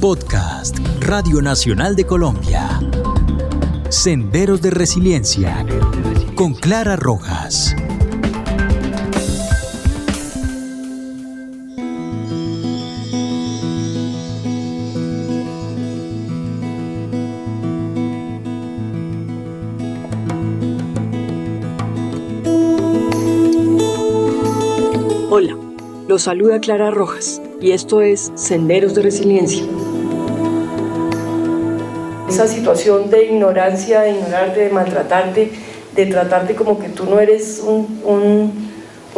Podcast Radio Nacional de Colombia. Senderos de Resiliencia con Clara Rojas. Hola, los saluda Clara Rojas y esto es Senderos de Resiliencia. Esa situación de ignorancia, de ignorarte, de maltratarte, de tratarte como que tú no eres un,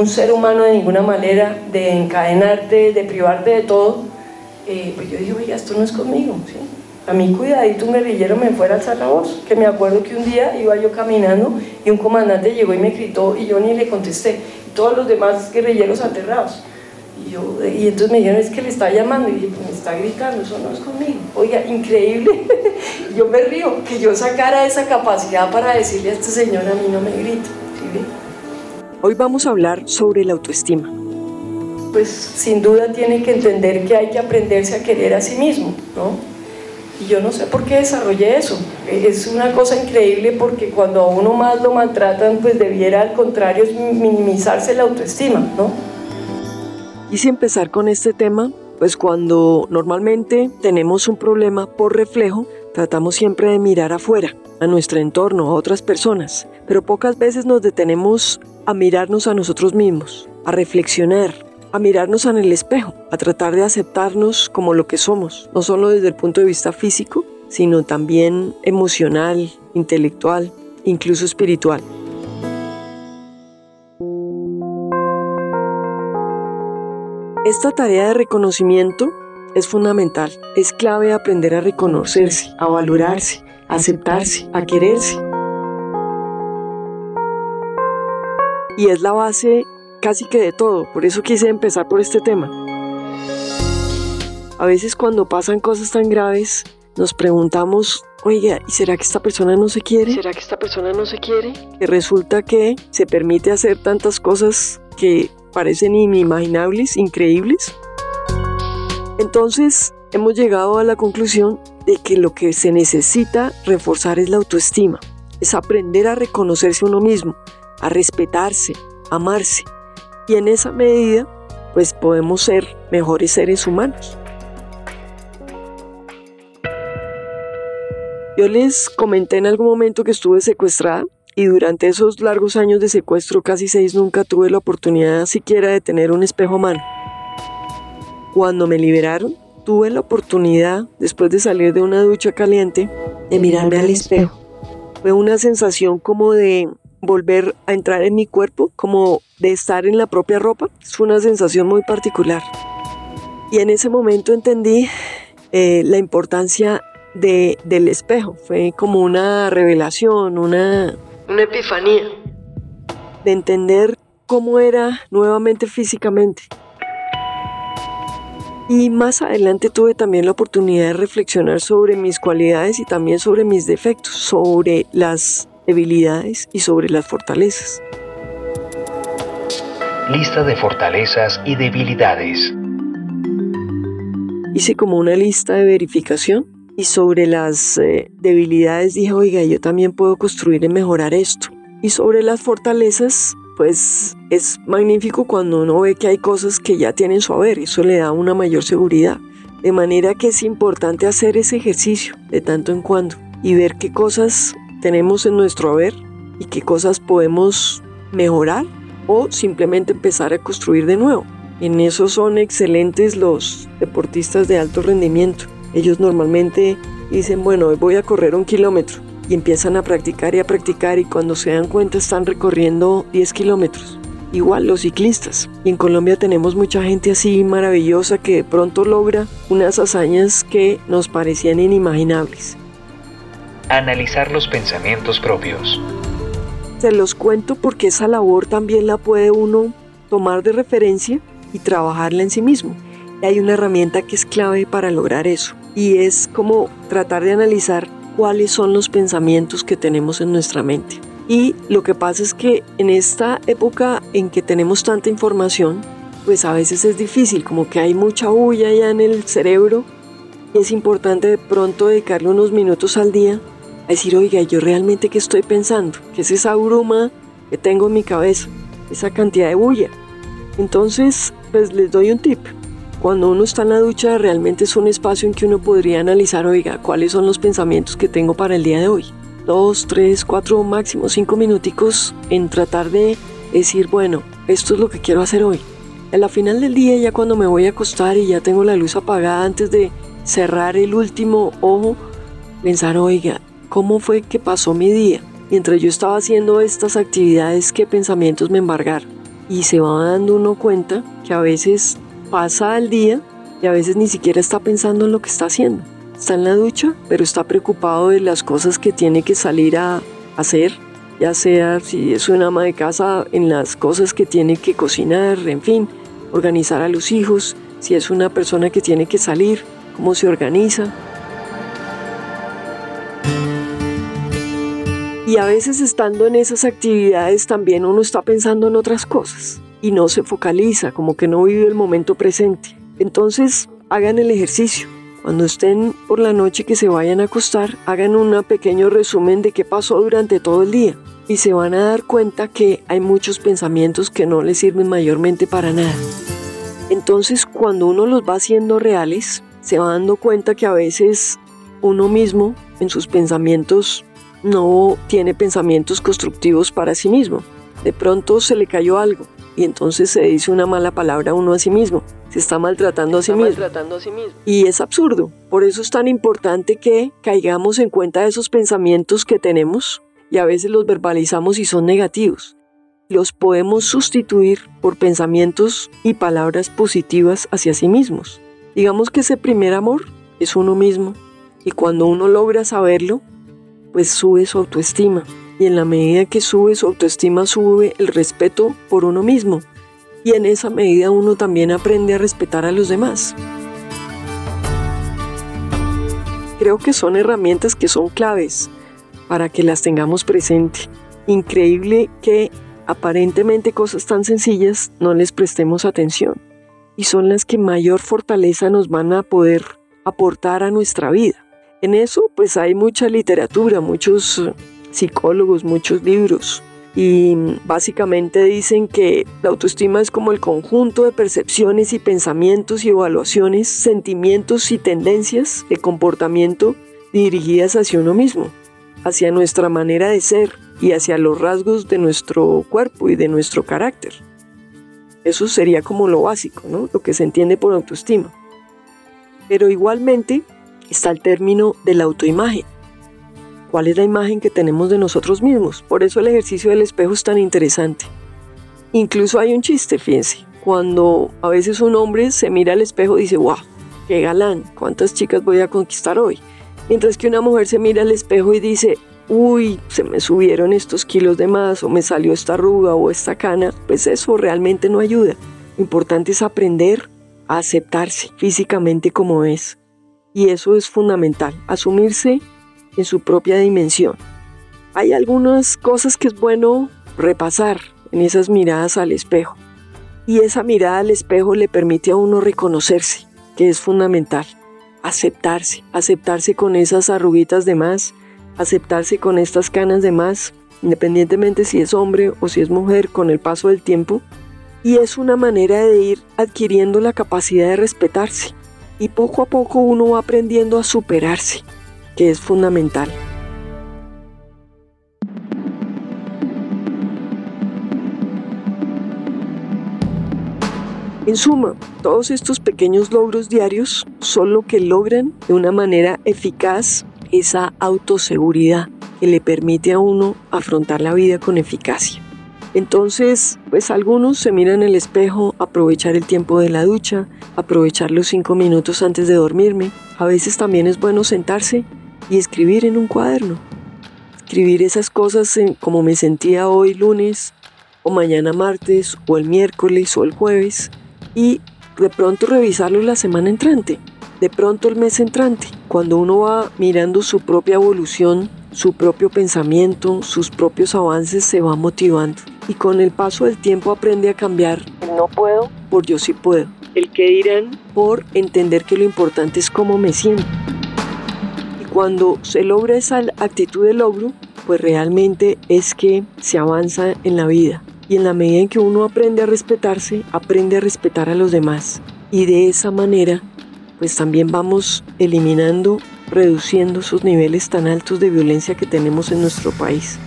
ser humano de ninguna manera, de encadenarte, de privarte de todo, eh, pues yo dije, oiga, esto no es conmigo. A mí cuidadito un guerrillero me fuera a alzar la voz, que me acuerdo que un día iba yo caminando y un comandante llegó y me gritó y yo ni le contesté, todos los demás guerrilleros aterrados. Y, yo, y entonces me dijeron, es que le está llamando. Y dije, pues me está gritando, eso no es conmigo. Oiga, increíble. yo me río, que yo sacara esa capacidad para decirle a este señor, a mí no me grita. Hoy vamos a hablar sobre la autoestima. Pues sin duda tiene que entender que hay que aprenderse a querer a sí mismo, ¿no? Y yo no sé por qué desarrollé eso. Es una cosa increíble porque cuando a uno más lo maltratan, pues debiera al contrario minimizarse la autoestima, ¿no? Quise empezar con este tema, pues cuando normalmente tenemos un problema por reflejo, tratamos siempre de mirar afuera, a nuestro entorno, a otras personas, pero pocas veces nos detenemos a mirarnos a nosotros mismos, a reflexionar, a mirarnos en el espejo, a tratar de aceptarnos como lo que somos, no solo desde el punto de vista físico, sino también emocional, intelectual, incluso espiritual. Esta tarea de reconocimiento es fundamental. Es clave aprender a reconocerse, a valorarse, a aceptarse, a quererse. Y es la base casi que de todo, por eso quise empezar por este tema. A veces cuando pasan cosas tan graves, nos preguntamos, oiga, ¿y será que esta persona no se quiere? ¿Será que esta persona no se quiere? Que resulta que se permite hacer tantas cosas que parecen inimaginables, increíbles. Entonces hemos llegado a la conclusión de que lo que se necesita reforzar es la autoestima, es aprender a reconocerse uno mismo, a respetarse, amarse. Y en esa medida, pues podemos ser mejores seres humanos. Yo les comenté en algún momento que estuve secuestrada y durante esos largos años de secuestro, casi seis, nunca tuve la oportunidad siquiera de tener un espejo a mano. Cuando me liberaron, tuve la oportunidad, después de salir de una ducha caliente, de mirarme al espejo. Fue una sensación como de volver a entrar en mi cuerpo, como de estar en la propia ropa. Es una sensación muy particular. Y en ese momento entendí eh, la importancia de, del espejo. Fue como una revelación, una, una epifanía de entender cómo era nuevamente físicamente. Y más adelante tuve también la oportunidad de reflexionar sobre mis cualidades y también sobre mis defectos, sobre las debilidades y sobre las fortalezas. Lista de fortalezas y debilidades. Hice como una lista de verificación y sobre las eh, debilidades dije, oiga, yo también puedo construir y mejorar esto. Y sobre las fortalezas, pues es magnífico cuando uno ve que hay cosas que ya tienen su haber, eso le da una mayor seguridad. De manera que es importante hacer ese ejercicio de tanto en cuando y ver qué cosas tenemos en nuestro haber y qué cosas podemos mejorar o simplemente empezar a construir de nuevo. En eso son excelentes los deportistas de alto rendimiento ellos normalmente dicen, bueno, voy a correr un kilómetro y empiezan a practicar y a practicar y cuando se dan cuenta están recorriendo 10 kilómetros. Igual los ciclistas. Y en Colombia tenemos mucha gente así maravillosa que de pronto logra unas hazañas que nos parecían inimaginables. Analizar los pensamientos propios. Se los cuento porque esa labor también la puede uno tomar de referencia y trabajarla en sí mismo. Y hay una herramienta que es clave para lograr eso y es como tratar de analizar cuáles son los pensamientos que tenemos en nuestra mente. Y lo que pasa es que en esta época en que tenemos tanta información, pues a veces es difícil, como que hay mucha bulla ya en el cerebro es importante de pronto dedicarle unos minutos al día a decir, oiga, yo realmente qué estoy pensando, qué es esa bruma que tengo en mi cabeza, esa cantidad de bulla. Entonces, pues les doy un tip. Cuando uno está en la ducha, realmente es un espacio en que uno podría analizar, oiga, cuáles son los pensamientos que tengo para el día de hoy. Dos, tres, cuatro, máximo cinco minuticos en tratar de decir, bueno, esto es lo que quiero hacer hoy. A la final del día, ya cuando me voy a acostar y ya tengo la luz apagada antes de cerrar el último ojo, pensar, oiga, ¿cómo fue que pasó mi día? Mientras yo estaba haciendo estas actividades, ¿qué pensamientos me embargaron? Y se va dando uno cuenta que a veces pasa el día y a veces ni siquiera está pensando en lo que está haciendo. Está en la ducha, pero está preocupado de las cosas que tiene que salir a hacer, ya sea si es una ama de casa, en las cosas que tiene que cocinar, en fin, organizar a los hijos, si es una persona que tiene que salir, cómo se organiza. Y a veces estando en esas actividades también uno está pensando en otras cosas y no se focaliza, como que no vive el momento presente. Entonces hagan el ejercicio. Cuando estén por la noche que se vayan a acostar, hagan un pequeño resumen de qué pasó durante todo el día y se van a dar cuenta que hay muchos pensamientos que no les sirven mayormente para nada. Entonces cuando uno los va haciendo reales, se va dando cuenta que a veces uno mismo en sus pensamientos no tiene pensamientos constructivos para sí mismo. De pronto se le cayó algo y entonces se dice una mala palabra a uno a sí mismo. Se está maltratando a, sí mismo. maltratando a sí mismo. Y es absurdo. Por eso es tan importante que caigamos en cuenta de esos pensamientos que tenemos y a veces los verbalizamos y son negativos. Los podemos sustituir por pensamientos y palabras positivas hacia sí mismos. Digamos que ese primer amor es uno mismo y cuando uno logra saberlo, pues sube su autoestima y en la medida que sube su autoestima sube el respeto por uno mismo y en esa medida uno también aprende a respetar a los demás. Creo que son herramientas que son claves para que las tengamos presente. Increíble que aparentemente cosas tan sencillas no les prestemos atención y son las que mayor fortaleza nos van a poder aportar a nuestra vida. En eso pues hay mucha literatura, muchos psicólogos, muchos libros y básicamente dicen que la autoestima es como el conjunto de percepciones y pensamientos y evaluaciones, sentimientos y tendencias de comportamiento dirigidas hacia uno mismo, hacia nuestra manera de ser y hacia los rasgos de nuestro cuerpo y de nuestro carácter. Eso sería como lo básico, ¿no? Lo que se entiende por autoestima. Pero igualmente está el término de la autoimagen. ¿Cuál es la imagen que tenemos de nosotros mismos? Por eso el ejercicio del espejo es tan interesante. Incluso hay un chiste, fíjense. Cuando a veces un hombre se mira al espejo y dice, wow, qué galán, cuántas chicas voy a conquistar hoy. Mientras que una mujer se mira al espejo y dice, uy, se me subieron estos kilos de más o me salió esta arruga o esta cana, pues eso realmente no ayuda. Lo importante es aprender a aceptarse físicamente como es. Y eso es fundamental, asumirse en su propia dimensión. Hay algunas cosas que es bueno repasar en esas miradas al espejo. Y esa mirada al espejo le permite a uno reconocerse, que es fundamental. Aceptarse, aceptarse con esas arruguitas de más, aceptarse con estas canas de más, independientemente si es hombre o si es mujer, con el paso del tiempo. Y es una manera de ir adquiriendo la capacidad de respetarse. Y poco a poco uno va aprendiendo a superarse, que es fundamental. En suma, todos estos pequeños logros diarios son lo que logran de una manera eficaz esa autoseguridad que le permite a uno afrontar la vida con eficacia. Entonces, pues algunos se miran en el espejo, aprovechar el tiempo de la ducha, aprovechar los cinco minutos antes de dormirme. A veces también es bueno sentarse y escribir en un cuaderno. Escribir esas cosas como me sentía hoy lunes, o mañana martes, o el miércoles, o el jueves, y de pronto revisarlo la semana entrante de pronto el mes entrante, cuando uno va mirando su propia evolución, su propio pensamiento, sus propios avances, se va motivando. Y con el paso del tiempo aprende a cambiar el no puedo por yo sí puedo. el que dirán por entender que lo importante es cómo me siento. Cuando se logra esa actitud de logro, pues realmente es que se avanza en la vida. Y en la medida en que uno aprende a respetarse, aprende a respetar a los demás. Y de esa manera, pues también vamos eliminando, reduciendo esos niveles tan altos de violencia que tenemos en nuestro país.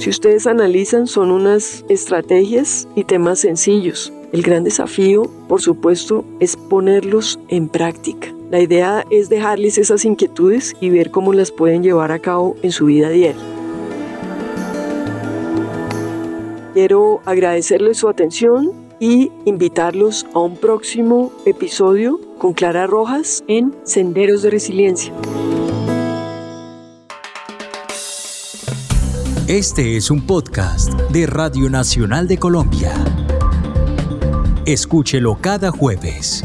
Si ustedes analizan, son unas estrategias y temas sencillos. El gran desafío, por supuesto, es ponerlos en práctica. La idea es dejarles esas inquietudes y ver cómo las pueden llevar a cabo en su vida diaria. Quiero agradecerles su atención y invitarlos a un próximo episodio con Clara Rojas en Senderos de Resiliencia. Este es un podcast de Radio Nacional de Colombia. Escúchelo cada jueves